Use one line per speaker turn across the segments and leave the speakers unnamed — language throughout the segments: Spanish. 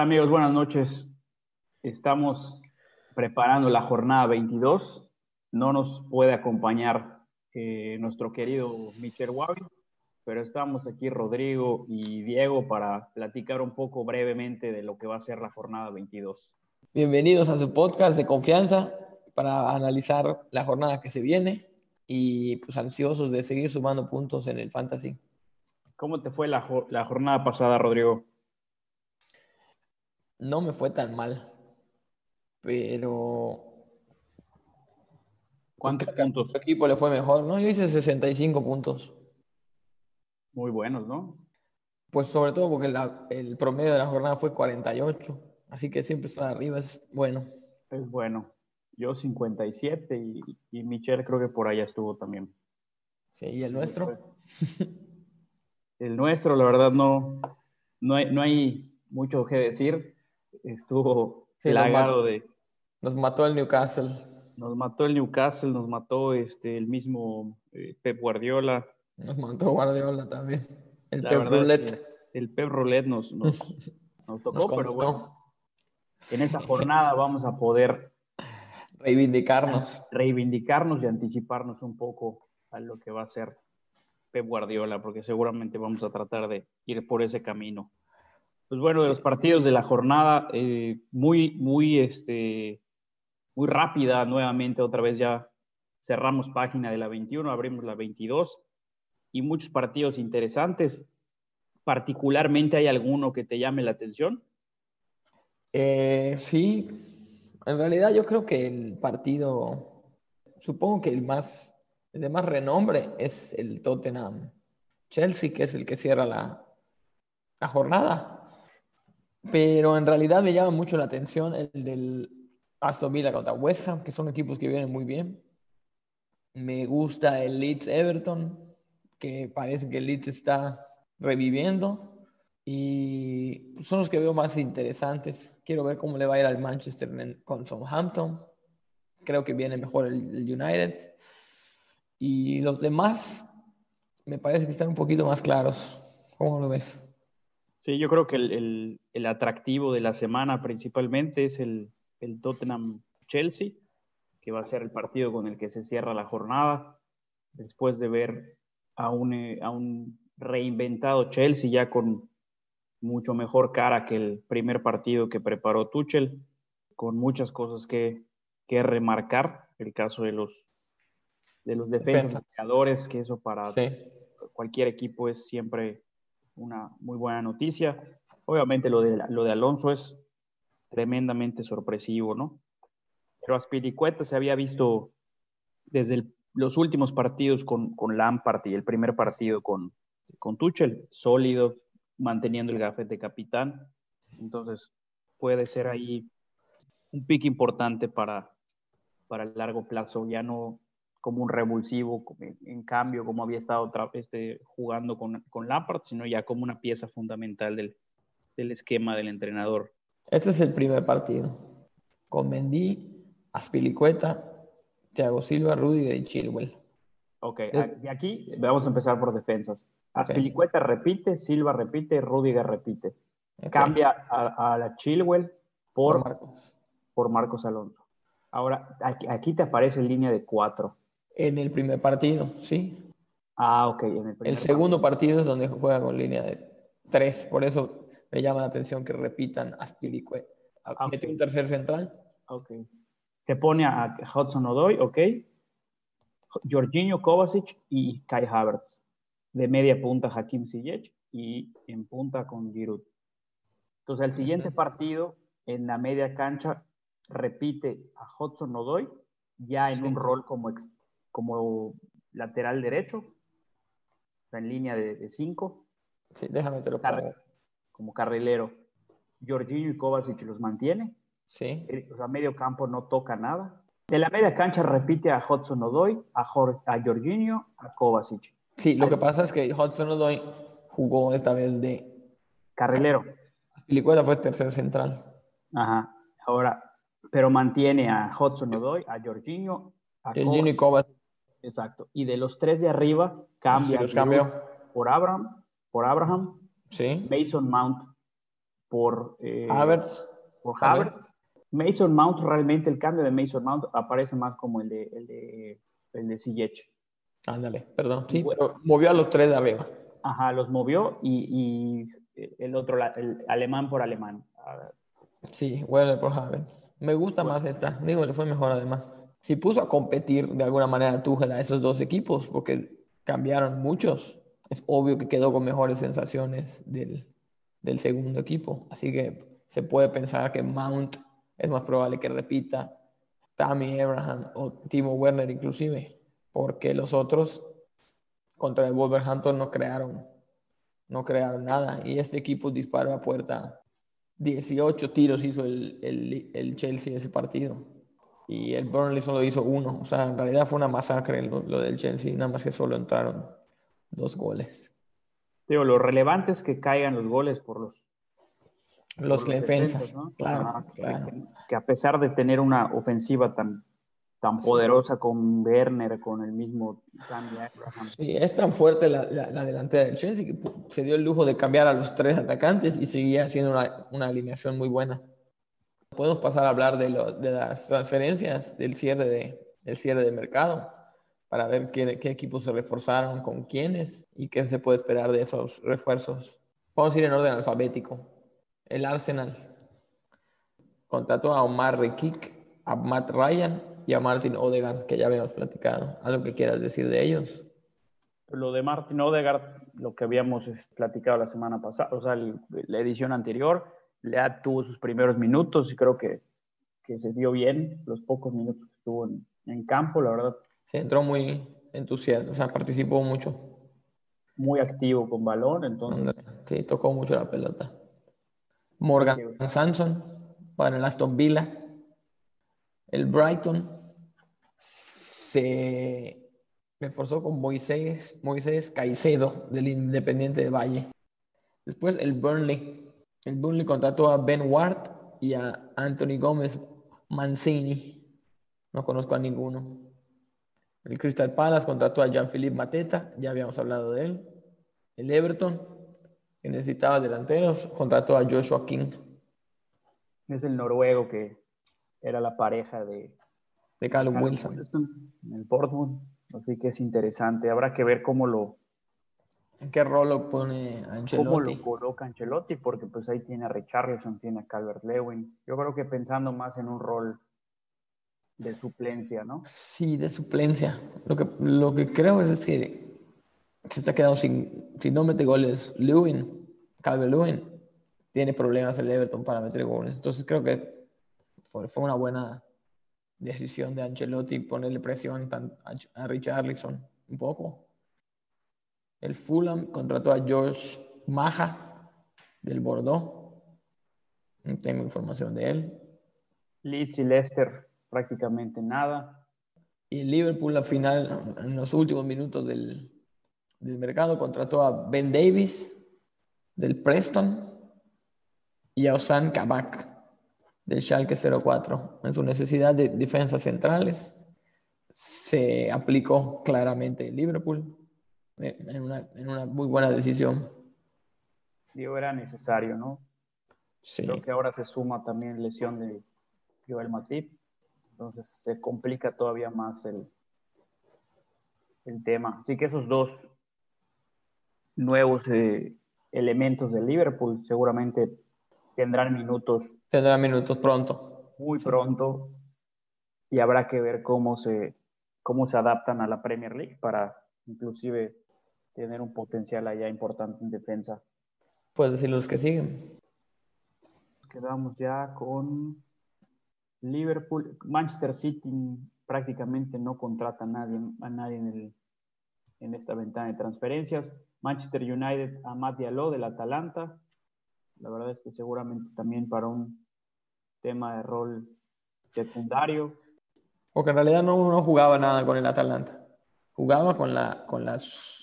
¿Qué tal amigos? Buenas noches. Estamos preparando la jornada 22. No nos puede acompañar eh, nuestro querido Michel Wabi, pero estamos aquí Rodrigo y Diego para platicar un poco brevemente de lo que va a ser la jornada 22.
Bienvenidos a su podcast de confianza para analizar la jornada que se viene y pues ansiosos de seguir sumando puntos en el fantasy.
¿Cómo te fue la, la jornada pasada, Rodrigo?
No me fue tan mal, pero...
¿Cuántos puntos?
A equipo le fue mejor, ¿no? Yo hice 65 puntos.
Muy buenos, ¿no?
Pues sobre todo porque el promedio de la jornada fue 48, así que siempre estar arriba es bueno.
Es bueno. Yo 57 y, y Michelle creo que por allá estuvo también.
Sí, ¿y el nuestro?
El nuestro, la verdad, no, no, hay, no hay mucho que decir estuvo
sí, de... Nos mató el Newcastle.
Nos mató el Newcastle, nos mató este, el mismo eh, Pep Guardiola.
Nos mató Guardiola también. El Pep Roulette.
El Pep Roulette nos, nos, tocó, pero bueno. En esta jornada vamos a poder
reivindicarnos.
Reivindicarnos y anticiparnos un poco a lo que va a ser Pep Guardiola, porque seguramente vamos a tratar de ir por ese camino. Pues bueno, de los partidos de la jornada, eh, muy, muy, este, muy rápida nuevamente, otra vez ya cerramos página de la 21, abrimos la 22 y muchos partidos interesantes. Particularmente, ¿hay alguno que te llame la atención?
Eh, sí, en realidad yo creo que el partido, supongo que el más, el de más renombre es el Tottenham Chelsea, que es el que cierra la, la jornada. Pero en realidad me llama mucho la atención el del Aston Villa contra West Ham, que son equipos que vienen muy bien. Me gusta el Leeds Everton, que parece que el Leeds está reviviendo. Y son los que veo más interesantes. Quiero ver cómo le va a ir al Manchester con Southampton. Creo que viene mejor el, United. Y los demás me parece que están un poquito más claros. ¿Cómo lo ves?
Sí, yo creo que el, el, atractivo de la semana principalmente es el, el Tottenham-Chelsea, que va a ser el partido con el que se cierra la jornada, después de ver a un, eh, a un reinventado Chelsea ya con mucho mejor cara que el primer partido que preparó Tuchel, con muchas cosas que, que remarcar, el caso de los, de los defensas, que eso para cualquier equipo es siempre una muy buena noticia. Obviamente lo de, lo de Alonso es tremendamente sorpresivo, ¿no? Pero Aspiricueta se había visto desde los últimos partidos con, con Lampard y el primer partido con, con Tuchel, sólido, manteniendo el gafete de capitán. Entonces puede ser ahí un pick importante para, para el largo plazo. Ya no, como un revulsivo, en cambio, como había estado este, jugando con, con Lampard, sino ya como una pieza fundamental del, del, esquema del entrenador.
Este es el primer partido, con Mendy, Aspilicueta, Thiago Silva, Rudiger y Chilwell.
Ok, y aquí vamos a empezar por defensas. Aspilicueta repite, Silva repite, Rudiger repite. Cambia a, la Chilwell por, por, Marcos. por Marcos Alonso. Ahora, aquí, aquí, te aparece en línea de cuatro.
En el primer partido, sí.
Ah, ok.
el, segundo partido. es donde juega con línea de tres. Por eso me llama la atención que repitan Aspilicue. Ah, Mete un tercer central.
Ok. Te pone a Hudson Odoy, ok. Jorginho Kovacic y Kai Havertz. De media punta Hakim Ziyech y en punta con Giroud. Entonces, el siguiente partido en la media cancha repite a Hudson Odoy ya en un rol como como lateral derecho, en línea de 5.
Sí, déjame te lo
Como carrilero. Jorginho y Kovacic los mantiene.
Sí.
Eh, o sea, medio campo no toca nada. De la media cancha repite a Hudson Odoy, a, a Jorginho, a Kovacic.
Sí, lo que pasa es que Hudson Odoy jugó esta vez de
carrilero.
Pilicueta fue tercer central.
Ajá. Ahora, pero mantiene a Hudson Odoy, a Jorginho,
a Jorginho y Kovacic.
Exacto. Y de los tres de arriba, cambia
los
por Abraham, por Abraham,
sí.
Mason Mount por eh,
Havertz.
Por Havertz. Mason Mount, realmente el cambio de Mason Mount aparece más como el de, el de, el de
Ándale, perdón. Sí, pero movió a los tres de arriba.
Ajá, los movió y, y el otro, el alemán por alemán.
Sí, Werner por Havertz. Me gusta más esta. Digo, le fue mejor además. Si puso a competir de alguna manera Tuchel a esos dos equipos, porque cambiaron muchos, es obvio que quedó con mejores sensaciones del, del segundo equipo. Así que se puede pensar que Mount es más probable que repita Tammy Abraham o Timo Werner inclusive, porque los otros contra el Wolverhampton no crearon, no crearon nada. Y este equipo disparó a puerta. 18 tiros hizo el, el, el Chelsea ese partido y el Burnley solo hizo uno, o sea, en realidad fue una masacre lo, lo del Chelsea, nada más que solo entraron dos goles.
Digo, lo relevante es que caigan los goles por los
los, defensas, claro,
Que, a pesar de tener una ofensiva tan, tan poderosa con Werner, con el mismo
Sí, es tan fuerte la, la, delantera del Chelsea que se dio el lujo de cambiar a los tres atacantes y seguía siendo una, una alineación muy buena. Podemos pasar a hablar de, lo, de las transferencias, del cierre de, del cierre de mercado, para ver qué, qué equipos se reforzaron, con quiénes y qué se puede esperar de esos refuerzos. Vamos a ir en orden alfabético el Arsenal contrató a Omar Rekik, a Matt Ryan y a Martin Odegaard, que ya habíamos platicado. ¿Algo que quieras decir de ellos?
Lo de Martin Odegaard, lo que habíamos platicado la semana pasada, o sea, la edición anterior, ya tuvo sus primeros minutos y creo que, que se dio bien los pocos minutos que estuvo en, campo, la verdad.
Se entró muy entusiasta, o sea, participó mucho.
Muy activo con balón, entonces.
Sí, tocó mucho la pelota. Morgan Sanson para el Aston Villa. El Brighton se reforzó con Moisés, Moisés Caicedo del Independiente de Valle. Después el Burnley. El Burnley contrató a Ben Ward y a Anthony Gómez Mancini. No conozco a ninguno. El Crystal Palace contrató a Jean-Philippe Mateta, ya habíamos hablado de él. El Everton que necesitaba delanteros, contrató a Joshua King.
Es el noruego que era la pareja de,
de Callum Wilson.
en el Portmund. Así que es interesante. Habrá que ver cómo lo.
¿En qué rol lo pone Ancelotti?
¿Cómo lo coloca Ancelotti? Porque pues ahí tiene a Richarlison, tiene a Calvert Lewin. Yo creo que pensando más en un rol de suplencia, ¿no?
Sí, de suplencia. Lo que, lo que creo es que se está quedando sin, si no mete goles Lewin, Calvin Lewin, tiene problemas el Everton para meter goles. Entonces creo que fue, fue una buena decisión de Ancelotti ponerle presión a, a Richarlison un poco. El Fulham contrató a George Maja del Bordeaux. No tengo información de él.
Leeds y Leicester prácticamente nada.
Y el Liverpool al final, en los últimos minutos del, del mercado contrató a Ben Davis del Preston y a Osan Kabak del Schalke 04. En su necesidad de defensas centrales se aplicó claramente Liverpool en una, muy buena decisión.
Digo, era necesario, ¿no? Sí. Creo que ahora se suma también lesión de Joel Matip, entonces se complica todavía más el, el tema. Así que esos dos nuevos eh, elementos de Liverpool. Seguramente tendrán minutos.
Tendrán minutos pronto.
Muy pronto. Y habrá que ver cómo se, cómo se adaptan a la Premier League para inclusive tener un potencial allá importante en defensa.
Puedes decir los que siguen.
Quedamos ya con Liverpool. Manchester City prácticamente no contrata a nadie, a nadie en, en esta ventana de transferencias. Manchester United a Matt Diallo del Atalanta. La verdad es que seguramente también para un tema de rol secundario.
Porque en realidad no, no jugaba nada con el Atalanta. Jugaba con la, con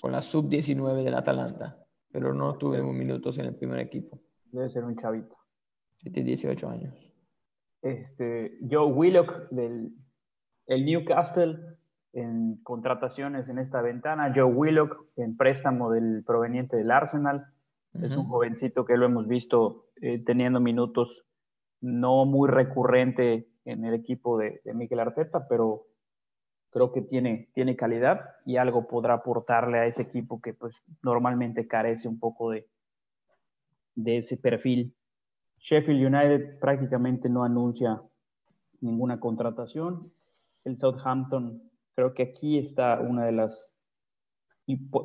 con la sub-19 del Atalanta, pero no tuvimos minutos en el primer equipo.
Debe ser un chavito.
Tiene 18 años.
Este, Joe Willock del el Newcastle en contrataciones en esta ventana. Joe Willock en préstamo del proveniente del Arsenal. Es un jovencito que lo hemos visto eh, teniendo minutos no muy recurrente en el equipo de, de Miguel Arteta, pero creo que tiene, tiene calidad y algo podrá aportarle a ese equipo que pues normalmente carece un poco de, de ese perfil. Sheffield United prácticamente no anuncia ninguna contratación. El Southampton, creo que aquí está una de las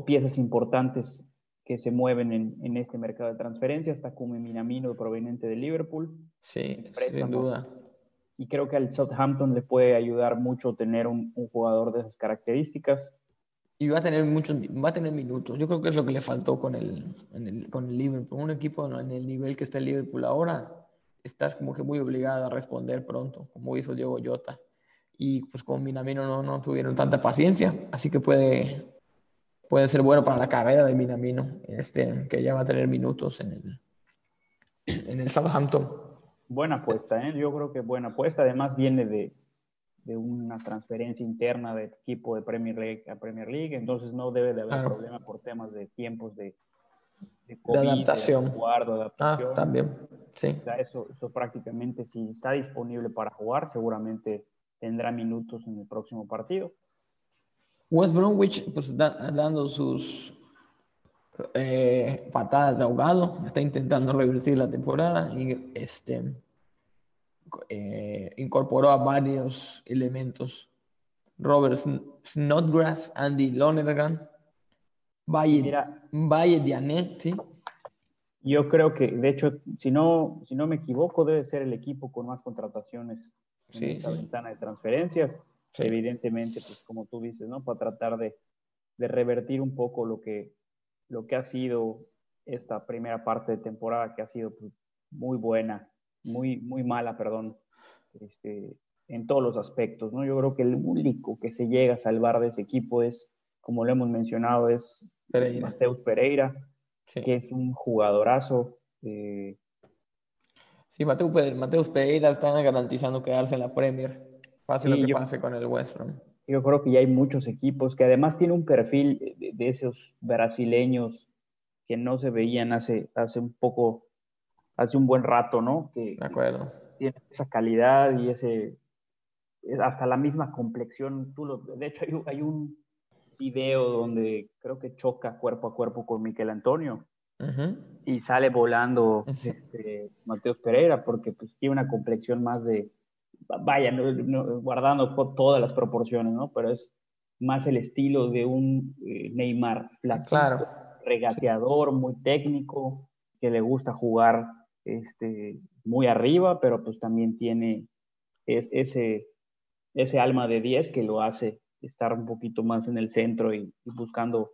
piezas importantes que se mueven en, en este mercado de transferencias. Takumi Minamino, proveniente de Liverpool.
Sí, sin duda
y creo que al Southampton le puede ayudar mucho tener un, un, jugador de esas características.
Y va a tener muchos, va a tener minutos. Yo creo que es lo que le faltó con el, el, con el Liverpool. Un equipo en el nivel que está el Liverpool ahora, estás como que muy obligado a responder pronto, como hizo Diego Jota. Y pues con Minamino no, no tuvieron tanta paciencia, así que puede, puede ser bueno para la carrera de Minamino, este, que ya va a tener minutos en el, en el Southampton.
Buena apuesta, ¿eh? yo creo que buena apuesta. Además viene de, de, una transferencia interna de equipo de Premier League a Premier League, entonces no debe de haber problema por temas de tiempos de,
de, COVID, de adaptación.
De adaptación.
Ah, también, sí.
O sea, eso, eso prácticamente, si está disponible para jugar, seguramente tendrá minutos en el próximo partido.
West Bromwich, pues da, dando sus eh, patadas de ahogado, está intentando revertir la temporada y este, eh, incorporó a varios elementos. Robert Snodgrass, Andy Lonergan, Valle, Valle Dianet, ¿sí?
Yo creo que, de hecho, si no, si no me equivoco, debe ser el equipo con más contrataciones en esta ventana de transferencias. Evidentemente, pues como tú dices, ¿no? Para tratar de, de revertir un poco lo que, lo que ha sido esta primera parte de temporada, que ha sido pues, muy buena, muy, muy mala, perdón, este, en todos los aspectos, ¿no? Yo creo que el único que se llega a salvar de ese equipo es, como lo hemos mencionado, es Mateus Pereira, que es un jugadorazo. Eh...
Sí, Mateus, Pereira está garantizando quedarse en la Premier, pase lo que pase con el West Brom
yo creo que ya hay muchos equipos que además tienen un perfil de, esos brasileños que no se veían hace, hace un poco, hace un buen rato, ¿no? Que,
de acuerdo.
tienen esa calidad y ese, hasta la misma complexión. Tú lo, de hecho, hay, hay, un video donde creo que choca cuerpo a cuerpo con Miquel Antonio y sale volando este, Mateos Pereira porque pues tiene una complexión más de, vaya, guardando todas las proporciones, ¿no? Pero es más el estilo de un eh, Neymar
claro.
regateador, muy técnico, que le gusta jugar este, muy arriba, pero pues también tiene es, ese, ese alma de 10 que lo hace estar un poquito más en el centro y, buscando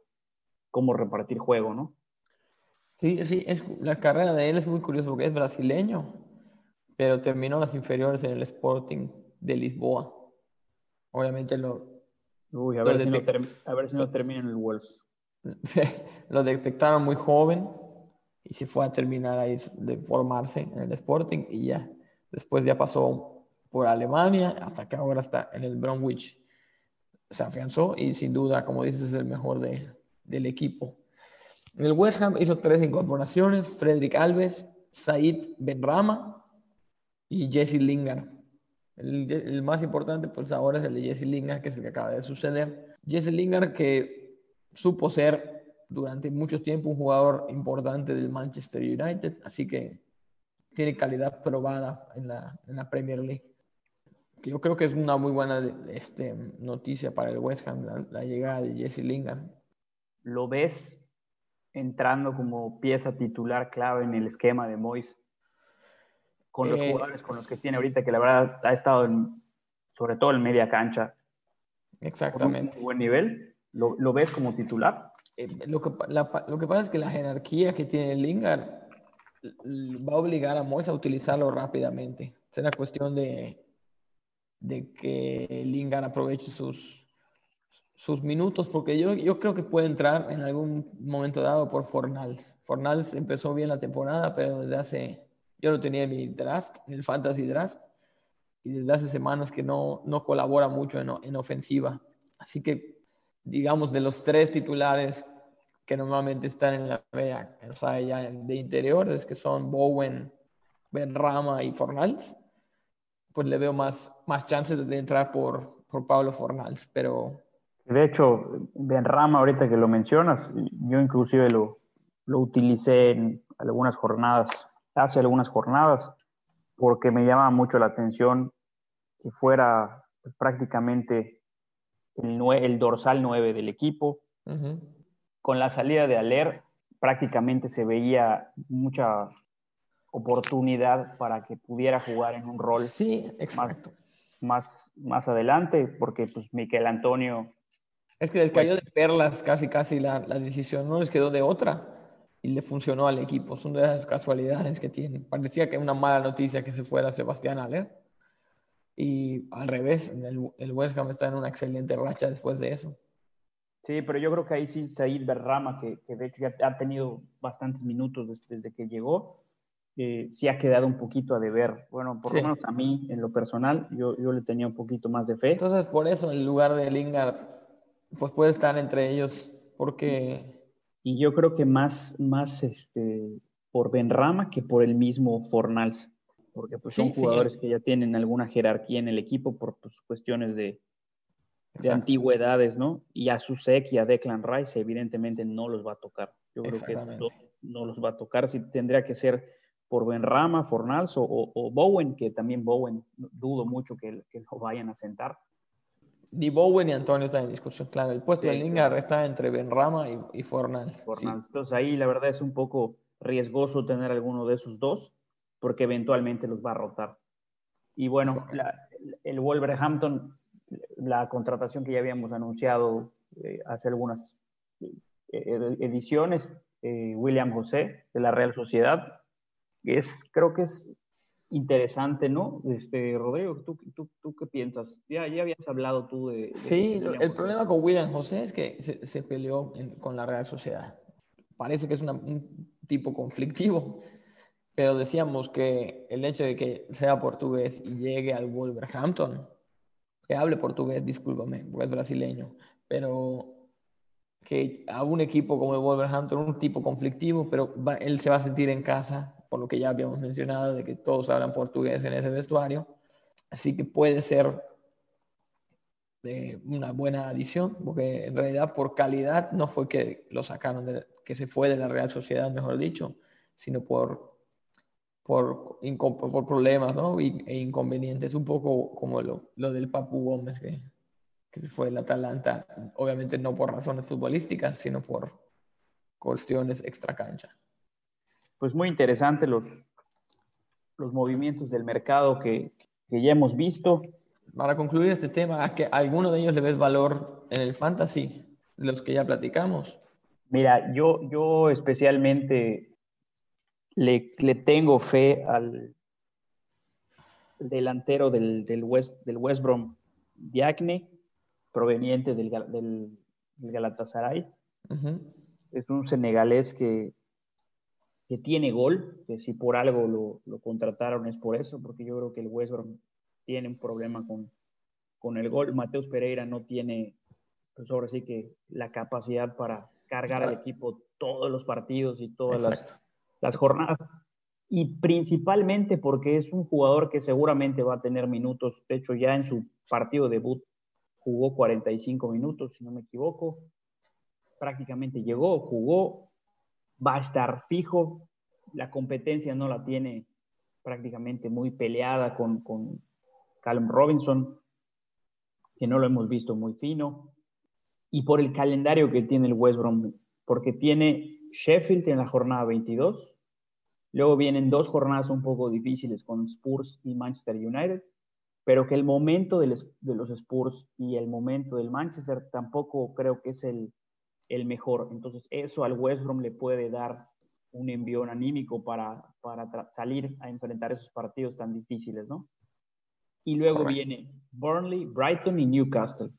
cómo repartir juego, ¿no?
Sí, sí, es, la carrera de él es muy curiosa porque es brasileño, pero terminó las inferiores en el Sporting de Lisboa. Obviamente lo...
Uy, a, ver, si no a ver si no termina en el Wolves.
lo detectaron muy joven y se fue a terminar ahí de formarse en el Sporting y ya. Después ya pasó por Alemania hasta que ahora está en el Bromwich. Se afianzó y sin duda, como dices, es el mejor de, del equipo. En el West Ham hizo tres incorporaciones, Frederick Alves, Said Benrama y Jesse Lingard. El, más importante, pues ahora es el de Jesse Lingard, que es el que acaba de suceder. Jesse Lingard, que supo ser durante mucho tiempo un jugador importante del Manchester United, así que tiene calidad probada en la, en la Premier League. Yo creo que es una muy buena este, noticia para el West Ham, la, la llegada de Jesse Lingard.
¿Lo ves entrando como pieza titular clave en el esquema de Moyes? Con los eh, jugadores con los que tiene ahorita, que la verdad ha estado en, sobre todo en media cancha.
Exactamente.
Con un buen nivel. ¿Lo, ¿Lo, ves como titular?
Eh, lo, que, lo que pasa es que la jerarquía que tiene Lingard va a obligar a Mois a utilizarlo rápidamente. Una cuestión de, de que Lingard aproveche sus, sus minutos, porque yo, yo creo que puede entrar en algún momento dado por Fornals. Fornals empezó bien la temporada, pero desde hace yo lo tenía en mi draft, el fantasy draft, y desde hace semanas que no, no colabora mucho en, en ofensiva. Así que, digamos, de los tres titulares que normalmente están en la media, o sea, ya de interiores, que son Bowen, Benrama y Fornals, pues le veo más, más chances de entrar por, por Pablo Fornals, pero...
De hecho, Benrama, ahorita que lo mencionas, yo inclusive lo, lo utilicé en algunas jornadas, hace algunas jornadas, porque me llama mucho la atención que fuera pues, prácticamente el, el, dorsal 9 del equipo. Con la salida de Aler, prácticamente se veía mucha oportunidad para que pudiera jugar en un rol
sí, exacto.
Más, más, adelante, porque pues Miquel Antonio...
Es que les cayó pues de perlas casi casi la, la, decisión, no les quedó de otra y le funcionó al equipo. Son de esas casualidades que tienen. Parecía que una mala noticia que se fuera Sebastián Aller. Y al revés, el, el West Ham está en una excelente racha después de eso.
Sí, pero yo creo que ahí sí Said Berrama, que, que de hecho ya ha tenido bastantes minutos desde, que llegó, eh, sí ha quedado un poquito a deber. Bueno, por lo menos a mí, en lo personal, yo, yo le tenía un poquito más de fe.
Entonces, por eso, en lugar de Lingard, pues puede estar entre ellos, porque...
Y yo creo que más, más este, por Benrama que por el mismo Fornals, porque pues son jugadores que ya tienen alguna jerarquía en el equipo por pues, cuestiones de, de antigüedades, ¿no? Y a Susek y a Declan Rice evidentemente no los va a tocar. Yo creo que no, los va a tocar. Si tendría que ser por Benrama, Fornals o, o, Bowen, que también Bowen dudo mucho que, que, lo vayan a sentar.
Ni Bowen ni Antonio están en discusión, claro. El puesto de Lingard está entre Benrama y, y Fornals.
Entonces ahí la verdad es un poco riesgoso tener alguno de esos dos, porque eventualmente los va a rotar. Y bueno, el Wolverhampton la contratación que ya habíamos anunciado eh, hace algunas eh, ediciones, eh, William José de la Real Sociedad. Es, creo que es interesante, ¿no? Este, Rodrigo, ¿tú, tú, tú qué piensas? Ya, ya habías hablado tú de...
sí, el problema con William José es que se, se peleó con la Real Sociedad. Parece que es un tipo conflictivo, pero decíamos que el hecho de que sea portugués y llegue al Wolverhampton que hable portugués, discúlpame, porque es brasileño, pero que a un equipo como el Wolverhampton, un tipo conflictivo, pero él se va a sentir en casa, por lo que ya habíamos mencionado, de que todos hablan portugués en ese vestuario, así que puede ser una buena adición, porque en realidad por calidad no fue que lo sacaron, que se fue de la Real Sociedad, mejor dicho, sino por por, por problemas ¿no? e inconvenientes, un poco como lo, lo del Papu Gómez que, se fue el Atalanta, obviamente no por razones futbolísticas, sino por cuestiones extracancha.
Pues muy interesante los, los movimientos del mercado que, que ya hemos visto.
Para concluir este tema, ¿a que alguno de ellos le ves valor en el fantasy? Los que ya platicamos.
Mira, yo, yo especialmente le, le tengo fe al delantero del, del, West, del West Brom, Diagne, proveniente del, del, Galatasaray. Es un senegalés que, que tiene gol, que si por algo lo, lo, contrataron es por eso, porque yo creo que el West Brom tiene un problema con, con el gol. Mateus Pereira no tiene, pues ahora sí que la capacidad para cargar al equipo todos los partidos y todas las las jornadas. Y principalmente porque es un jugador que seguramente va a tener minutos. De hecho, ya en su partido debut jugó 45 minutos, si no me equivoco. Prácticamente llegó, jugó, va a estar fijo. La competencia no la tiene prácticamente muy peleada con, con Callum Robinson, que no lo hemos visto muy fino. Y por el calendario que tiene el West Brom, porque tiene Sheffield en la jornada 22. Luego vienen dos jornadas un poco difíciles con Spurs y Manchester United, pero que el momento de los Spurs y el momento del Manchester tampoco creo que es el, el mejor. Entonces eso al West Brom le puede dar un envión anímico para, para salir a enfrentar esos partidos tan difíciles, ¿no? Y luego viene Burnley, Brighton y Newcastle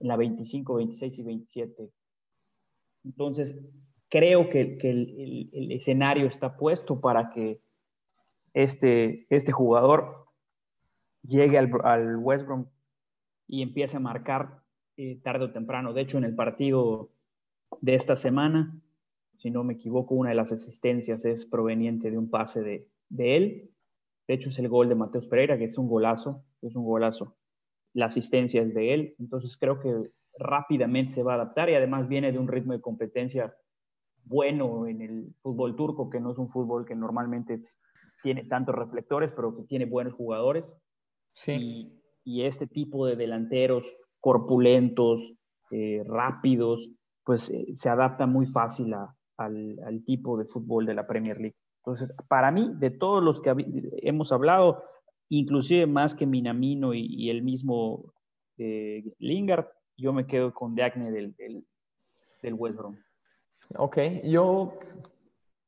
en la 25, 26 y 27 entonces, creo que, el, escenario está puesto para que este, este jugador llegue al, West Brom y empiece a marcar eh, tarde o temprano. De hecho, en el partido de esta semana. Si no me equivoco, una de las asistencias es proveniente de un pase de, de él. De hecho, es el gol de Mateus Pereira, que es un golazo, es un golazo. La asistencia es de él. Entonces creo que rápidamente se va a adaptar y además viene de un ritmo de competencia bueno en el fútbol turco, que no es un fútbol que normalmente tiene tantos reflectores, pero que tiene buenos jugadores.
Sí.
Y, este tipo de delanteros corpulentos, eh, rápidos, pues eh, se adapta muy fácil al, tipo de fútbol de la Premier League. Entonces, para mí, de todos los que hemos hablado, inclusive más que Minamino y, el mismo eh, Lingard, yo me quedo con Dagne del, del, West Brom.
Ok, yo,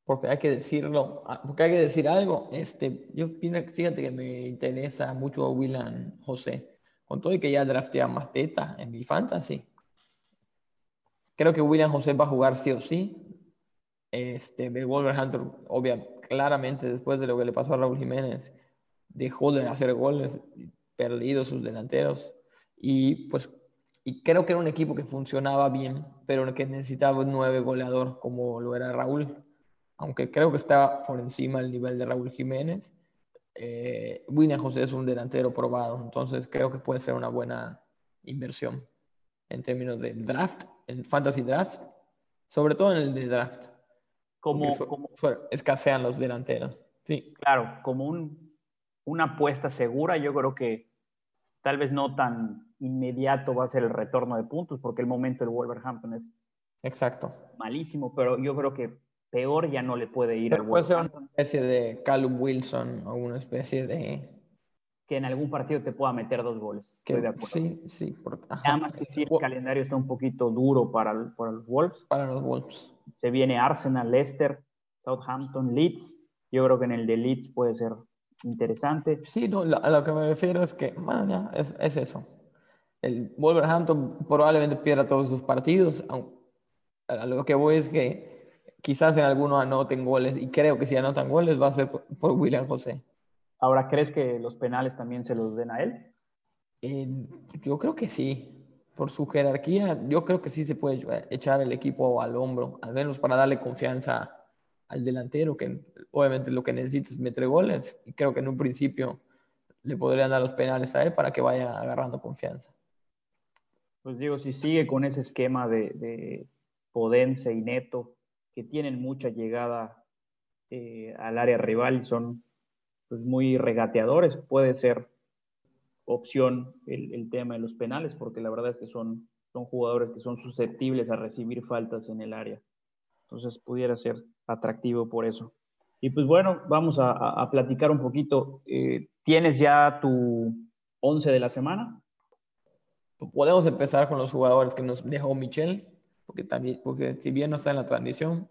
porque hay que decirlo, ah, porque hay que decir algo, este, yo fíjate que me interesa mucho William José, con todo y que ya draftea a Mateta en mi fantasy. Creo que William José va a jugar sí o sí. Este, el Wolverhampton, obvia, claramente después de lo que le pasó a Raúl Jiménez, dejó de hacer goles, perdido sus delanteros. Y pues y creo que era un equipo que funcionaba bien, pero que necesitaba un nueve goleador como lo era Raúl. Aunque creo que estaba por encima del nivel de Raúl Jiménez. Eh, William José es un delantero probado, entonces creo que puede ser una buena inversión en términos de draft, en fantasy draft, sobre todo en el de draft.
Como,
escasean los delanteros. Sí.
Claro, como un, una apuesta segura, yo creo que tal vez no tan inmediato va a ser el retorno de puntos, porque el momento del Wolverhampton es
Exacto.
malísimo, pero yo creo que peor ya no le puede ir
al puede ser una especie de Callum Wilson o una especie de...
Que en algún partido te pueda meter dos goles. de
Sí, sí.
Además que sí, el calendario está un poquito duro para, para los Wolves.
Para los Wolves.
Se viene Arsenal, Leicester, Southampton, Leeds. Yo creo que en el de Leeds puede ser interesante.
Sí, no, a lo que me refiero es que, bueno, ya, es, es eso el Wolverhampton probablemente pierda todos sus partidos. A lo que voy es que quizás en algunos anoten goles y creo que si anotan goles va a ser por, William José.
Ahora, ¿crees que los penales también se los den a él?
Eh, yo creo que sí. Por su jerarquía, yo creo que sí se puede echar el equipo al hombro, al menos para darle confianza al delantero, que obviamente lo que necesita es meter goles. Y creo que en un principio le podrían dar los penales a él para que vaya agarrando confianza
pues digo, si sigue con ese esquema de, de Podense y Neto, que tienen mucha llegada eh, al área rival y son pues, muy regateadores, puede ser opción el, tema de los penales, porque la verdad es que son, son jugadores que son susceptibles a recibir faltas en el área. Entonces pudiera ser atractivo por eso. Y pues bueno, vamos a, platicar un poquito. Eh, ¿Tienes ya tu 11 de la semana?
podemos empezar con los jugadores que nos dejó Michel, porque también, porque si bien no está en la transmisión,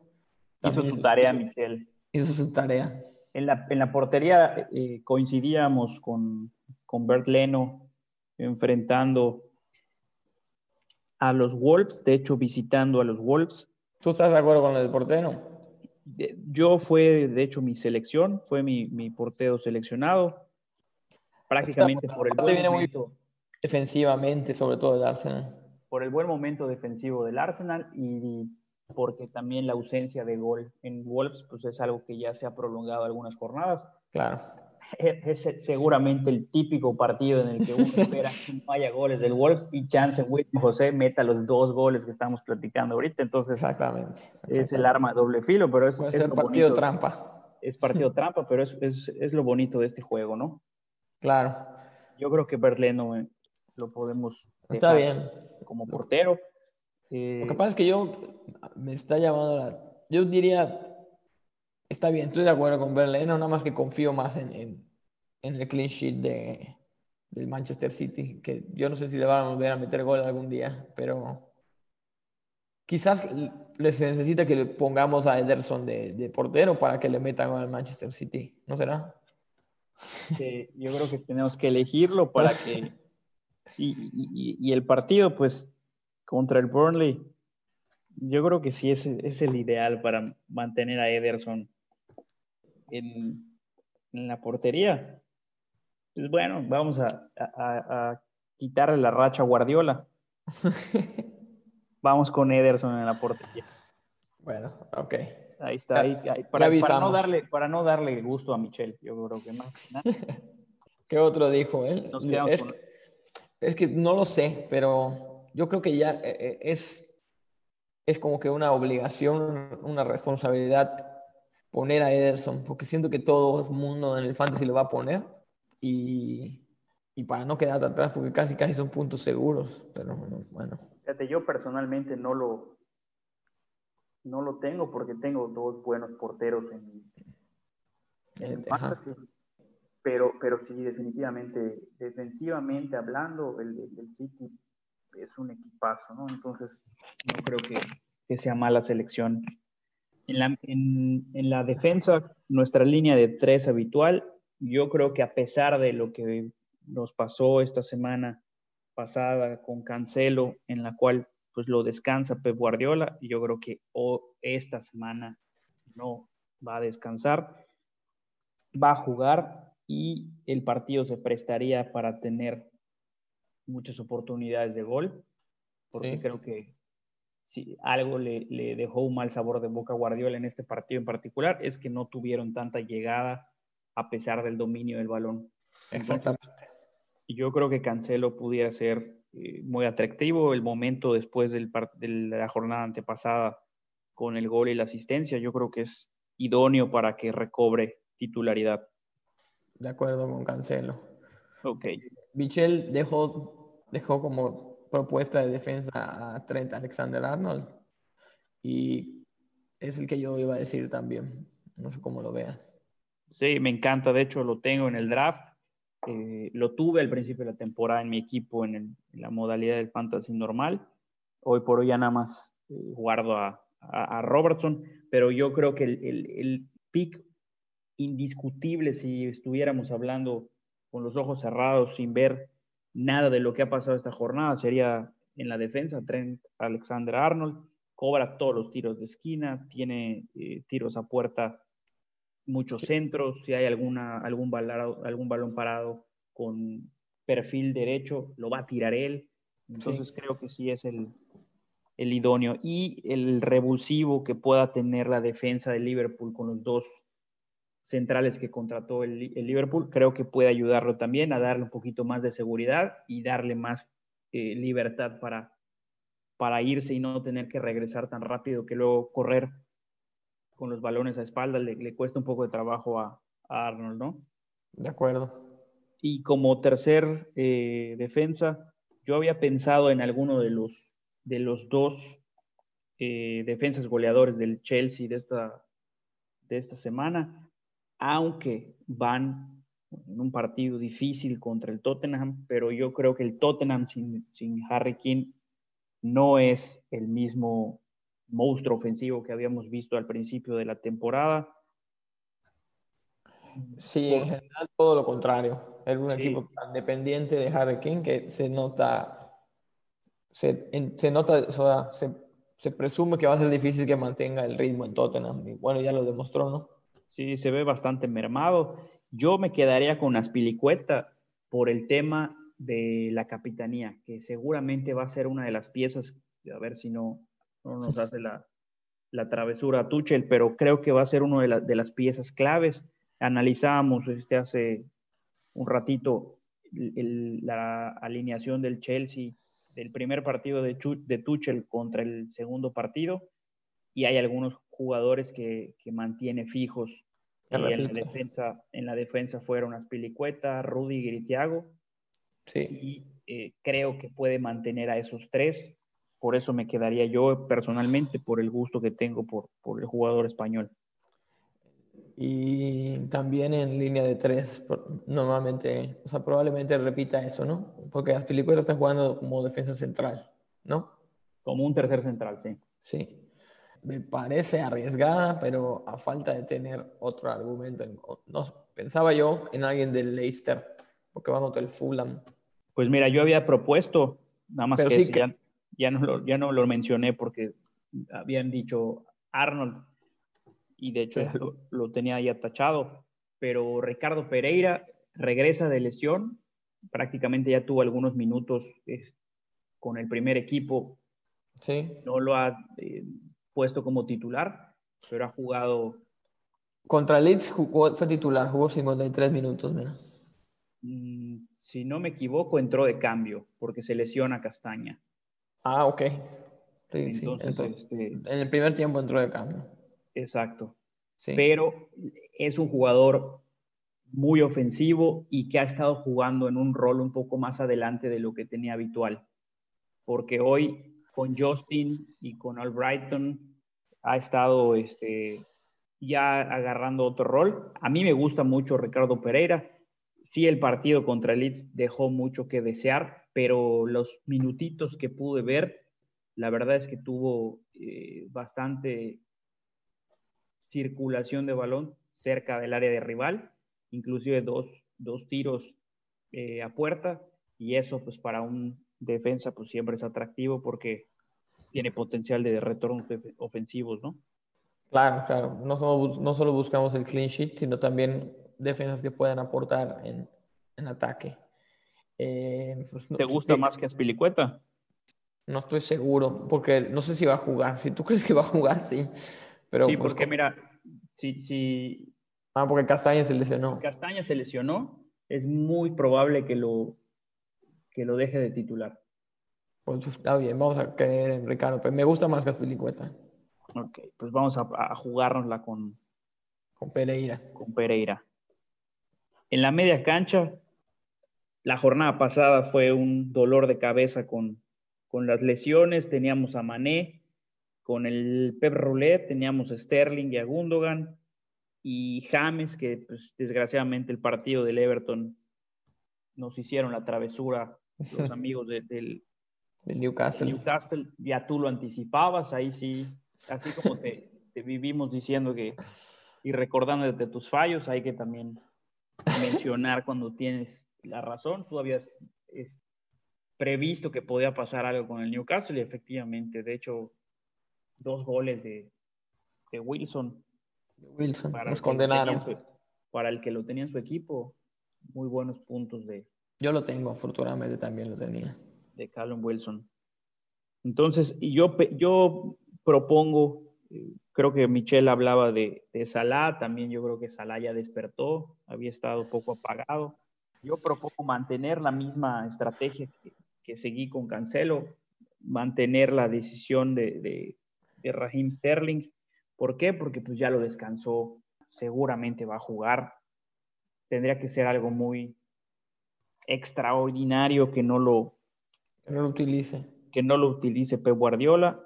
hizo su tarea, Michel.
Hizo su tarea.
En la, en la portería eh, coincidíamos con, con Bert Leno enfrentando a los Wolves, de hecho visitando a los Wolves.
¿Tú estás de acuerdo con el portero?
yo fue, de hecho, mi selección, fue mi, mi portero seleccionado. Prácticamente por el buen momento
defensivamente, sobre todo el Arsenal.
Por el buen momento defensivo del Arsenal y porque también la ausencia de gol en Wolves pues es algo que ya se ha prolongado algunas jornadas.
Claro.
Es, seguramente el típico partido en el que uno espera que no haya goles del Wolves y chance William José meta los dos goles que estamos platicando ahorita. Entonces,
exactamente,
es el arma doble filo, pero es,
es partido trampa.
Es partido trampa, pero es, es, es, lo bonito de este juego, ¿no?
Claro.
Yo creo que Berleno eh, lo podemos
Está bien.
como portero.
Eh, lo que pasa es que yo me está llamando la... Yo diría, está bien, estoy de acuerdo con Berlín, nada más que confío más en, en, el clean sheet de, del Manchester City, que yo no sé si le van a volver a meter gol algún día, pero quizás les necesita que le pongamos a Ederson de, de portero para que le metan al Manchester City, ¿no será?
yo creo que tenemos que elegirlo para que y, el partido, pues, contra el Burnley, yo creo que sí es, es el ideal para mantener a Ederson en, la portería. Pues bueno, vamos a, quitarle la racha a Guardiola. vamos con Ederson en la portería.
Bueno, ok.
Ahí está, ahí, para, no darle, para no darle gusto a Michelle, yo creo que más.
¿Qué otro dijo él? Es, es, que no lo sé, pero yo creo que ya eh, eh, es, es como que una obligación, una responsabilidad poner a Ederson, porque siento que todo el mundo en el fantasy lo va a poner y, y para no quedar atrás, porque casi casi son puntos seguros, pero bueno.
Fíjate, yo personalmente no lo, no lo tengo porque tengo dos buenos porteros en, en fantasy. Pero, pero sí, definitivamente, defensivamente hablando, el, el, City es un equipazo, ¿no? Entonces, no creo que, que sea mala selección. En la, en, en la defensa, nuestra línea de tres habitual, yo creo que a pesar de lo que nos pasó esta semana pasada con Cancelo, en la cual pues lo descansa Pep Guardiola, yo creo que esta semana no va a descansar, va a jugar y el partido se prestaría para tener muchas oportunidades de gol, porque creo que si algo le, le, dejó un mal sabor de boca a Guardiola en este partido en particular, es que no tuvieron tanta llegada a pesar del dominio del balón.
Exactamente.
Y yo creo que Cancelo pudiera ser eh, muy atractivo el momento después del de la jornada antepasada con el gol y la asistencia. Yo creo que es idóneo para que recobre titularidad.
De acuerdo con Cancelo.
Ok.
Michel dejó, dejó como propuesta de defensa a Trent Alexander Arnold y es el que yo iba a decir también. No sé cómo lo veas.
Sí, me encanta. De hecho, lo tengo en el draft. Eh, lo tuve al principio de la temporada en mi equipo en, la modalidad del fantasy normal. Hoy por hoy ya nada más eh, guardo a, Robertson, pero yo creo que el, el, pick indiscutible, si estuviéramos hablando con los ojos cerrados, sin ver nada de lo que ha pasado esta jornada, sería en la defensa Trent Alexander Arnold. Cobra todos los tiros de esquina, tiene eh, tiros a puerta muchos centros, si hay alguna, algún, algún balón parado con perfil derecho, lo va a tirar él. Entonces creo que sí es el, el, idóneo. Y el revulsivo que pueda tener la defensa de Liverpool con los dos centrales que contrató el, el, Liverpool, creo que puede ayudarlo también a darle un poquito más de seguridad y darle más eh, libertad para, para irse y no tener que regresar tan rápido que luego correr con los balones a espalda le, cuesta un poco de trabajo a, Arnold, ¿no?
De acuerdo.
Y como tercer eh, defensa, yo había pensado en alguno de los, de los dos eh, defensas goleadores del Chelsea de esta, de esta semana, aunque van en un partido difícil contra el Tottenham, pero yo creo que el Tottenham sin, sin Harry King no es el mismo monstruo ofensivo que habíamos visto al principio de la temporada.
Sí, en general todo lo contrario. Es un equipo tan dependiente de Harry King que se nota, se, se nota, o sea, se, se, presume que va a ser difícil que mantenga el ritmo en Tottenham. Y bueno, ya lo demostró, ¿no?
Sí, se ve bastante mermado. Yo me quedaría con Aspilicueta por el tema de la capitanía, que seguramente va a ser una de las piezas, a ver si no, no nos hace la, la travesura a Tuchel, pero creo que va a ser una de, de las piezas claves. Analizábamos este hace un ratito la alineación del Chelsea del primer partido de, de, Tuchel contra el segundo partido y hay algunos jugadores que, que mantiene fijos. en, la defensa, en la defensa fueron Aspilicueta, Rudy y Thiago.
Sí.
Y eh, creo que puede mantener a esos tres por eso me quedaría yo personalmente por el gusto que tengo por, por el jugador español.
Y también en línea de tres, normalmente, o sea, probablemente repita eso, ¿no? Porque las películas están jugando como defensa central, ¿no?
Como un tercer central, sí.
Sí. Me parece arriesgada, pero a falta de tener otro argumento. No, pensaba yo en alguien del Leicester, porque va contra el Fulham.
Pues mira, yo había propuesto, nada más que, sí que ya no lo, ya no lo mencioné porque habían dicho Arnold y de hecho lo, tenía ya tachado, pero Ricardo Pereira regresa de lesión, prácticamente ya tuvo algunos minutos con el primer equipo
Sí.
No lo ha eh, puesto como titular, pero ha jugado.
Contra Leeds jugó, fue titular, jugó 53 minutos, mira.
Mm, si no me equivoco, entró de cambio porque se lesiona Castaña.
Ah, ok. Sí,
Entonces.
Entonces,
este,
en el primer tiempo entró de cambio.
exacto.
Sí.
Pero es un jugador muy ofensivo y que ha estado jugando en un rol un poco más adelante de lo que tenía habitual. Porque hoy con Justin y con Albrighton ha estado este, ya agarrando otro rol. A mí me gusta mucho Ricardo Pereira. Sí, el partido contra el Leeds dejó mucho que desear, pero los minutitos que pude ver, la verdad es que tuvo eh, bastante circulación de balón cerca del área de rival, inclusive dos, dos tiros eh, a puerta, y eso pues para un defensa pues siempre es atractivo porque tiene potencial de retornos ofensivos, ¿no?
Claro, claro. No solo, no solo buscamos el clean sheet, sino también defensas que puedan aportar en, en ataque. Eh, pues,
¿Te gusta más que Aspilicueta?
No estoy seguro, porque no sé si va a jugar. Si tú crees que va a jugar, sí. Pero,
sí,
pues,
porque mira, si, si
Ah, porque Castaña se lesionó.
Castaña se lesionó, es muy probable que lo, que lo deje de titular.
Pues está bien, vamos a creer en Ricardo. Pero me gusta más Caspilicueta
Ok, pues vamos a, a jugárnosla con,
con Pereira.
con Pereira. En la media cancha, la jornada pasada fue un dolor de cabeza con, con las lesiones. Teníamos a Mané, con el Pep Roulette, teníamos a Sterling y a Gundogan, y James, que pues, desgraciadamente el partido del Everton nos hicieron la travesura, los amigos de- del
Del Newcastle.
Newcastle. Ya tú lo anticipabas, ahí sí, así como te, te vivimos diciendo que y recordándote tus fallos, hay que también mencionar cuando tienes la razón. Tú habías previsto que podía pasar algo con el Newcastle y efectivamente, de hecho, dos goles de, de Wilson
Wilson.
para
Nos condenaron.
su, para el que lo tenía en su equipo. Muy buenos puntos de,
Yo lo tengo, afortunadamente también lo tenía.
de Callum Wilson. Entonces, yo, yo propongo, eh, creo que Michelle hablaba de, de Salah, también yo creo que Salah ya despertó, había estado poco apagado. Yo propongo mantener la misma estrategia que, que seguí con Cancelo, mantener la decisión de, de, de Raheem Sterling. ¿Por qué? Porque pues ya lo descansó, seguramente va a jugar. Tendría que ser algo muy extraordinario que no lo,
Que no lo utilice.
que no lo utilice Pep Guardiola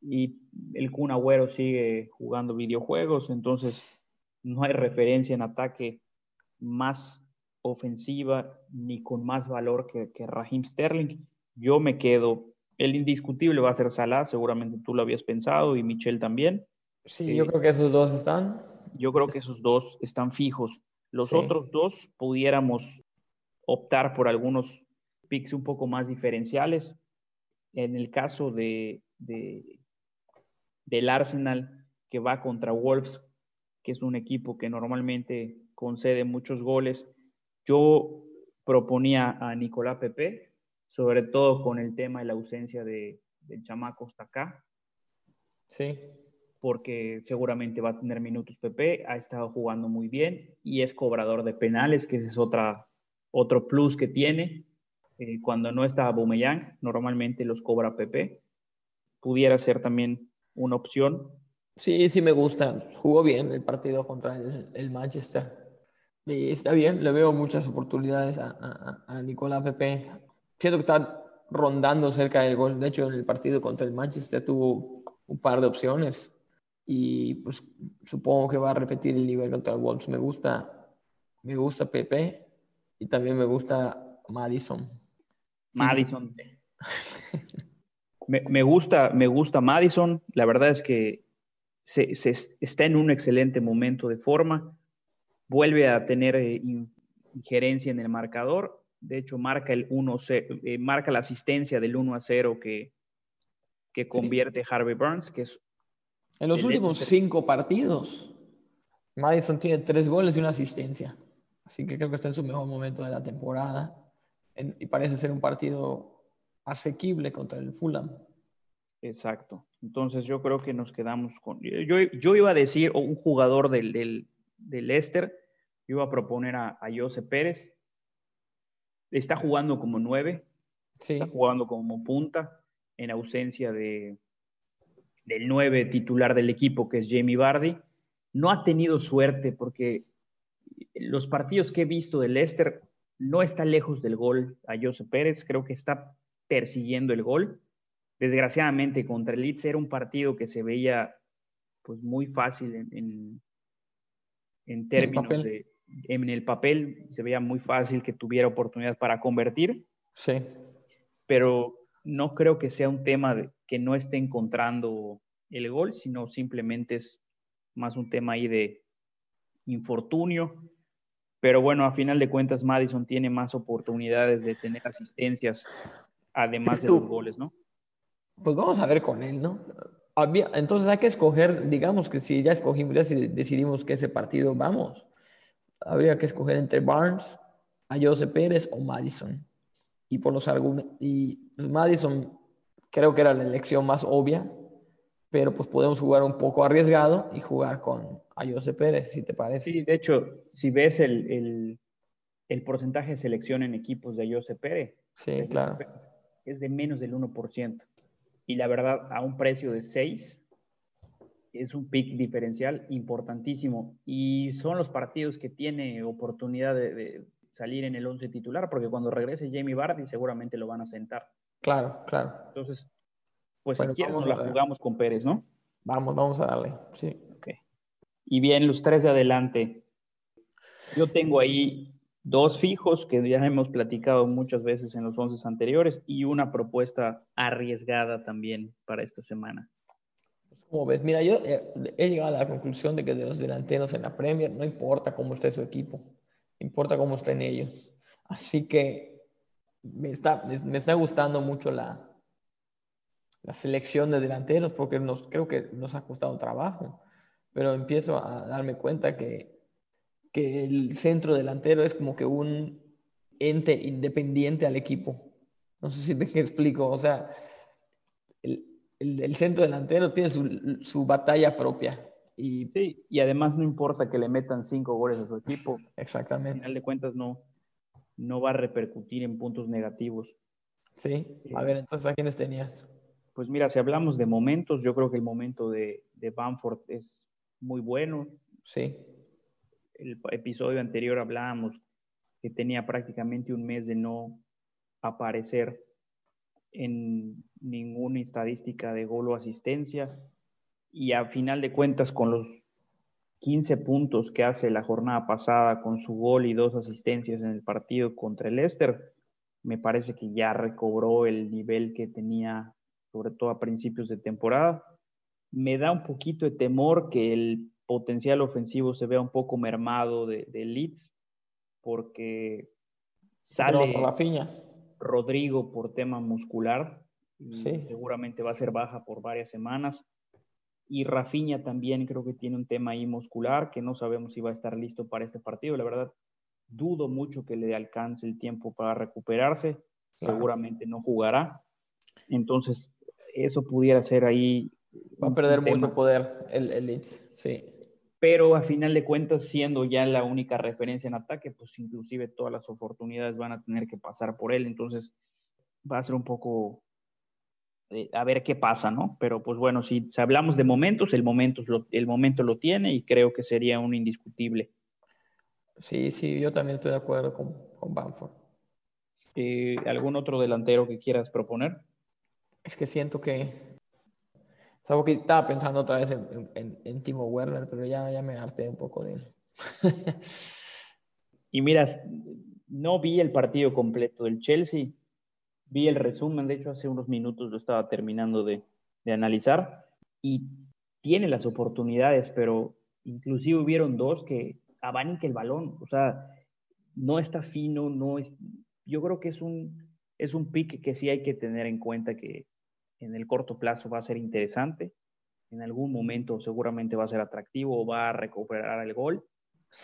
y el Kun Agüero sigue jugando videojuegos, entonces no hay referencia en ataque más ofensiva ni con más valor que, que Raheem Sterling. Yo me quedo, el indiscutible va a ser Salah, seguramente tú lo habías pensado y Michelle también.
Sí, yo creo que esos dos están.
Yo creo que esos dos están fijos. Los
Sí.
otros dos pudiéramos optar por algunos picks un poco más diferenciales. En el caso de, de- del Arsenal, que va contra Wolves, que es un equipo que normalmente concede muchos goles, yo proponía a Nicolás Pepe, sobre todo con el tema de la ausencia de, del chamaco acá
Sí.
porque seguramente va a tener minutos Pepe, ha estado jugando muy bien y es cobrador de penales, que es otra, otro plus que tiene. Eh, cuando no está Aubameyang, normalmente los cobra Pepe. Pudiera ser también una opción.
Sí, sí me gusta. Jugó bien el partido contra el, Manchester. Está bien, le veo muchas oportunidades a, a, a Nicolás Pepe. Siento que está rondando cerca del gol. De hecho, en el partido contra el Manchester tuvo un par de opciones. Y pues supongo que va a repetir el nivel contra el Wolves. Me gusta, me gusta Pepe y también me gusta Madison.
Madison. Me, me gusta, me gusta Madison. La verdad es que se, se- está en un excelente momento de forma. Vuelve a tener eh, in- injerencia en el marcador. De hecho, marca, el 1 eh, marca la asistencia del 1 a 0 que, que convierte Harvey Burns, que es
En los últimos
hecho
cinco partidos, Madison tiene tres goles y una asistencia. Así que creo que está en su mejor momento de la temporada. En- y parece ser un partido asequible contra el Fulham.
Exacto. Entonces yo creo que nos quedamos con... Yo, yo iba a decir, un jugador del, del, del Leicester, yo iba a proponer a, a Jose Pérez. Está jugando como nueve, sí. está jugando como punta, en ausencia de, del nueve titular del equipo, que es Jamie Vardy. No ha tenido suerte porque los partidos que he visto del Leicester no está lejos del gol a Jose Pérez, creo que está persiguiendo el gol Desgraciadamente contra el Leeds era un partido que se veía pues muy fácil en, en, términos de en el papel se veía muy fácil que tuviera oportunidad para convertir.
Sí.
Pero no creo que sea un tema de que no esté encontrando el gol, sino simplemente es más un tema ahí de infortunio. Pero bueno, a final de cuentas, Madison tiene más oportunidades de tener asistencias, además de los goles, ¿no?
Pues vamos a ver con él, ¿no? Entonces hay que escoger, digamos que si ya escogimos, ya si decidimos que ese partido vamos, habría que escoger entre Barnes, a Jose Pérez o Madison. Y por los argumentos, y pues, Madison creo que era la elección más obvia, pero pues podemos jugar un poco arriesgado y jugar con a Jose Pérez, si te parece.
Sí, de hecho, si ves el, el, el porcentaje de selección en equipos de Jose Pérez,
sí, claro.
es de menos del 1% y la verdad a un precio de 6 es un pick diferencial importantísimo y son los partidos que tiene oportunidad de, salir en el 11 titular porque cuando regrese Jamie Vardy seguramente lo van a sentar.
Claro, claro.
Entonces, pues si quieres nos la jugamos con Pérez, ¿no?
Vamos, vamos a darle, sí.
Ok. Y bien, los tres de adelante. Yo tengo ahí dos fijos que ya hemos platicado muchas veces en los once anteriores y una propuesta arriesgada también para esta semana.
Como ves, mira, yo eh, he llegado a la conclusión de que de los delanteros en la Premier no importa cómo esté su equipo, importa cómo estén ellos. Así que me está, me está gustando mucho la, la selección de delanteros porque nos, creo que nos ha costado trabajo, pero empiezo a darme cuenta que que el centro delantero es como que un ente independiente al equipo. No sé si me explico. O sea, el, el, centro delantero tiene su, su, batalla propia. Y...
Sí, y además no importa que le metan cinco goles a su equipo.
Exactamente.
Al final de cuentas no, no va a repercutir en puntos negativos.
Sí, a ver, entonces, ¿a quiénes tenías?
Pues mira, si hablamos de momentos, yo creo que el momento de, de Bamford es muy bueno.
Sí
el episodio anterior hablábamos que tenía prácticamente un mes de no aparecer en ninguna estadística de gol o asistencia y a final de cuentas con los 15 puntos que hace la jornada pasada con su gol y dos asistencias en el partido contra el Leicester, me parece que ya recobró el nivel que tenía sobre todo a principios de temporada. Me da un poquito de temor que el potencial ofensivo se vea un poco mermado de, Leeds, porque sale Rodrigo por tema muscular, y seguramente va a ser baja por varias semanas. Y Rafinha también creo que tiene un tema ahí muscular, que no sabemos si va a estar listo para este partido. La verdad, dudo mucho que le alcance el tiempo para recuperarse. Seguramente no jugará. Entonces, eso pudiera ser ahí.
Va a perder mucho poder el, el Leeds, sí
pero a final de cuentas, siendo ya la única referencia en ataque, pues inclusive todas las oportunidades van a tener que pasar por él, entonces va a ser un poco eh, a ver qué pasa, ¿no? Pero pues bueno, si, hablamos de momentos, el momento, lo, el momento lo tiene y creo que sería un indiscutible.
Sí, sí, yo también estoy de acuerdo con, con Bamford.
Eh, ¿Algún otro delantero que quieras proponer?
Es que siento que que estaba pensando otra vez en, Timo Werner, pero ya, ya me harté un poco de él.
y miras, no vi el partido completo del Chelsea, vi el resumen, de hecho hace unos minutos lo estaba terminando de, de analizar y tiene las oportunidades, pero inclusive hubieron dos que abanica el balón, o sea, no está fino, no es, yo creo que es un, es un pick que sí hay que tener en cuenta que en el corto plazo va a ser interesante, en algún momento seguramente va a ser atractivo o va a recuperar el gol,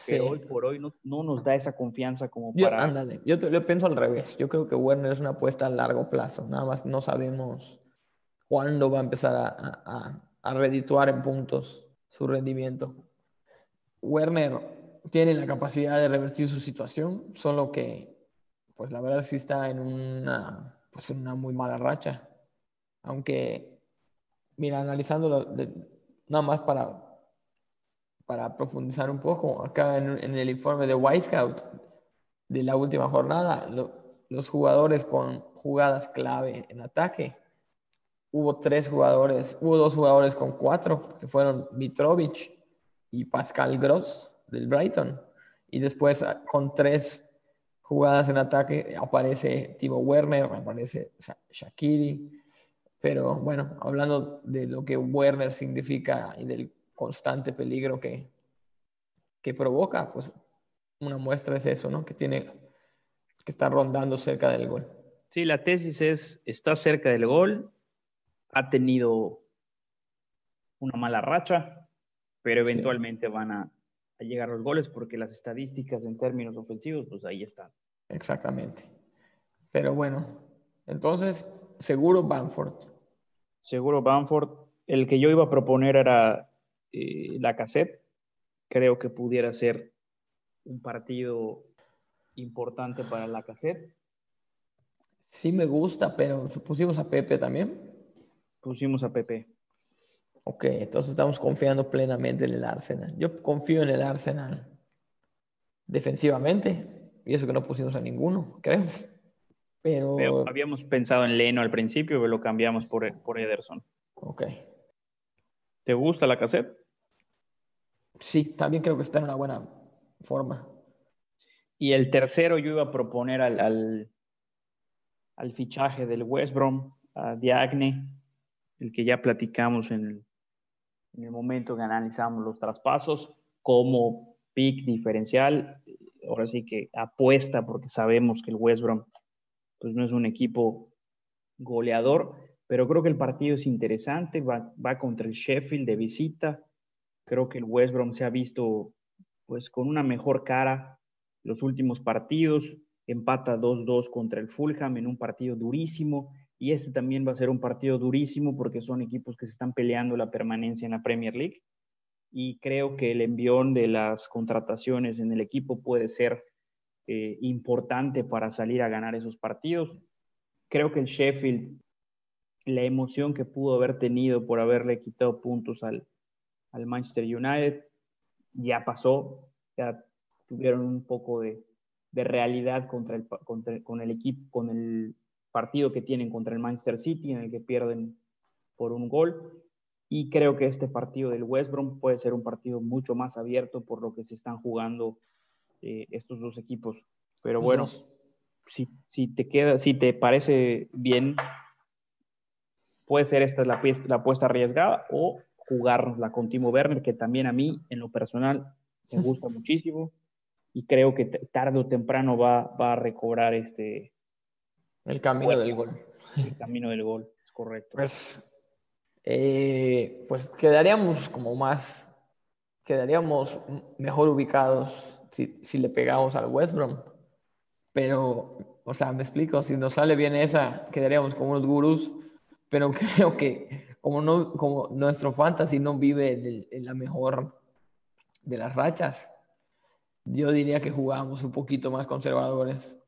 pero hoy por hoy no, no, nos da esa confianza como para...
Yo, ándale, yo, pienso al revés, yo creo que Werner es una apuesta a largo plazo, nada más no sabemos cuándo va a empezar a, a, a redituar en puntos su rendimiento. Werner tiene la capacidad de revertir su situación, solo que, pues la verdad sí está en una, pues en una muy mala racha. Aunque, mira, analizándolo nada más para, para profundizar un poco, acá en, el informe de White Scout de la última jornada, los jugadores con jugadas clave en ataque, hubo tres jugadores, hubo dos jugadores con cuatro, que fueron Mitrovic y Pascal Gross del Brighton. Y después ah, con tres jugadas en ataque aparece Timo Werner, aparece Shakiri. Pero bueno, hablando de lo que Werner significa y del constante peligro que, que provoca, pues una muestra es eso, ¿no? Que tiene que está rondando cerca del gol.
Sí, la tesis es, está cerca del gol, ha tenido una mala racha, pero eventualmente van a, a, llegar los goles porque las estadísticas en términos ofensivos, pues ahí están.
Exactamente. Pero bueno, entonces, seguro Banford.
Seguro Banford. El que yo iba a proponer era eh, la cassette. Creo que pudiera ser un partido importante para la cassette.
Sí me gusta, pero pusimos a Pepe también.
Pusimos a Pepe.
Ok, entonces estamos confiando plenamente en el Arsenal. Yo confío en el Arsenal defensivamente, y eso que no pusimos a ninguno, creo. Pero...
habíamos pensado en Leno al principio, pero lo cambiamos por, por Ederson.
Ok.
¿Te gusta la cassette?
Sí, también creo que está en una buena forma.
Y el tercero yo iba a proponer al, al, al fichaje del West Brom, a Diagne, el que ya platicamos en el, en el momento que analizamos los traspasos, como pick diferencial. Ahora sí que apuesta porque sabemos que el West Brom pues no es un equipo goleador, pero creo que el partido es interesante, va, va contra el Sheffield de visita. Creo que el West Brom se ha visto pues con una mejor cara los últimos partidos, empata 2-2 contra el Fulham en un partido durísimo y este también va a ser un partido durísimo porque son equipos que se están peleando la permanencia en la Premier League y creo que el envión de las contrataciones en el equipo puede ser eh, importante para salir a ganar esos partidos. Creo que el Sheffield, la emoción que pudo haber tenido por haberle quitado puntos al, al Manchester United, ya pasó, ya tuvieron un poco de, de realidad contra el, contra, con el equipo, con el partido que tienen contra el Manchester City, en el que pierden por un gol. Y creo que este partido del West Brom puede ser un partido mucho más abierto por lo que se están jugando eh, estos dos equipos. Pero bueno, si, si, te queda, si te parece bien, puede ser esta la, la apuesta arriesgada o jugar la con Timo Werner, que también a mí, en lo personal, me gusta muchísimo y creo que tarde o temprano va, va a recobrar este...
El camino del gol.
El camino del gol, es correcto.
Pues, eh, pues quedaríamos como más, quedaríamos mejor ubicados si, si le pegamos al West Brom. Pero, o sea, me explico, si nos sale bien esa, quedaríamos como unos gurús, pero creo que como, no, como nuestro fantasy no vive en la mejor de las rachas, yo diría que jugábamos un poquito más conservadores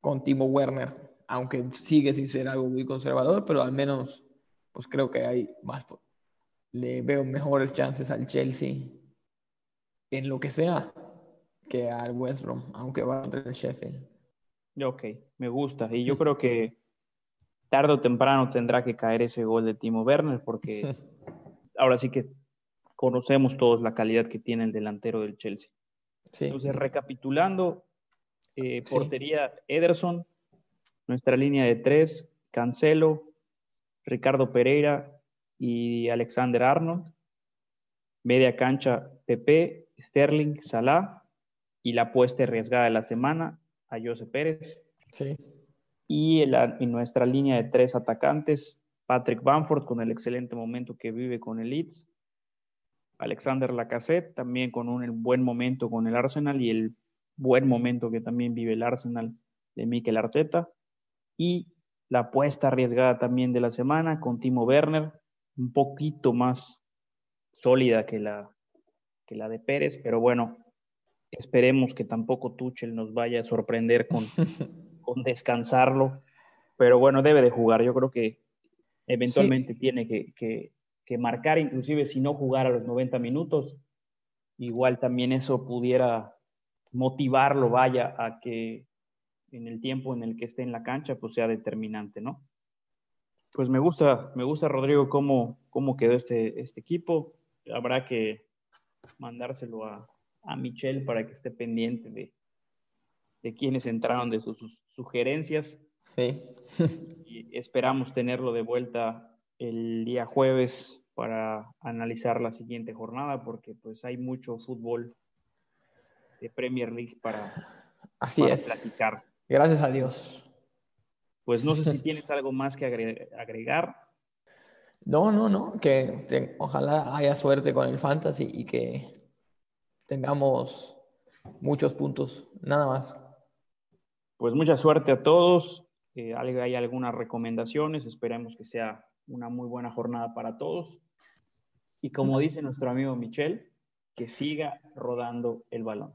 con Timo Werner, aunque sigue sin ser algo muy conservador, pero al menos pues creo que hay más, le veo mejores chances al Chelsea en lo que sea que al West Brom, aunque va a el Sheffield.
Ok, me gusta. Y yo creo que tarde o temprano tendrá que caer ese gol de Timo Werner, porque ahora sí que conocemos todos la calidad que tiene el delantero del Chelsea. Entonces, recapitulando, eh, portería Ederson, nuestra línea de tres, Cancelo, Ricardo Pereira y Alexander Arnold. Media cancha, Pepe, Sterling, Salah. Y la apuesta arriesgada de la semana, a José Pérez.
Sí.
Y en, nuestra línea de tres atacantes, Patrick Bamford con el excelente momento que vive con el Leeds, Alexander Lacazette, también con un buen momento con el Arsenal y el buen momento que también vive el Arsenal de Mikel Arteta. Y la apuesta arriesgada también de la semana con Timo Werner, un poquito más sólida que la, que la de Pérez, pero bueno, esperemos que tampoco Tuchel nos vaya a sorprender con, con descansarlo, pero bueno, debe de jugar, yo creo que eventualmente tiene que, que, que, marcar, inclusive si no jugar a los 90 minutos, igual también eso pudiera motivarlo, vaya, a que en el tiempo en el que esté en la cancha, pues sea determinante, ¿no? Pues me gusta, me gusta, Rodrigo, cómo, cómo quedó este, este equipo. Habrá que mandárselo a, a Michelle para que esté pendiente de, de quienes entraron, de sus, sugerencias.
Sí.
y esperamos tenerlo de vuelta el día jueves para analizar la siguiente jornada, porque pues hay mucho fútbol de Premier League para,
Así es.
platicar.
Gracias a Dios.
Pues no sé si tienes algo más que agregar.
No, no, no, que ojalá haya suerte con el fantasy y que tengamos muchos puntos, nada más.
Pues mucha suerte a todos. Eh, hay algunas recomendaciones, esperemos que sea una muy buena jornada para todos. Y como dice nuestro amigo Michel, que siga rodando el balón.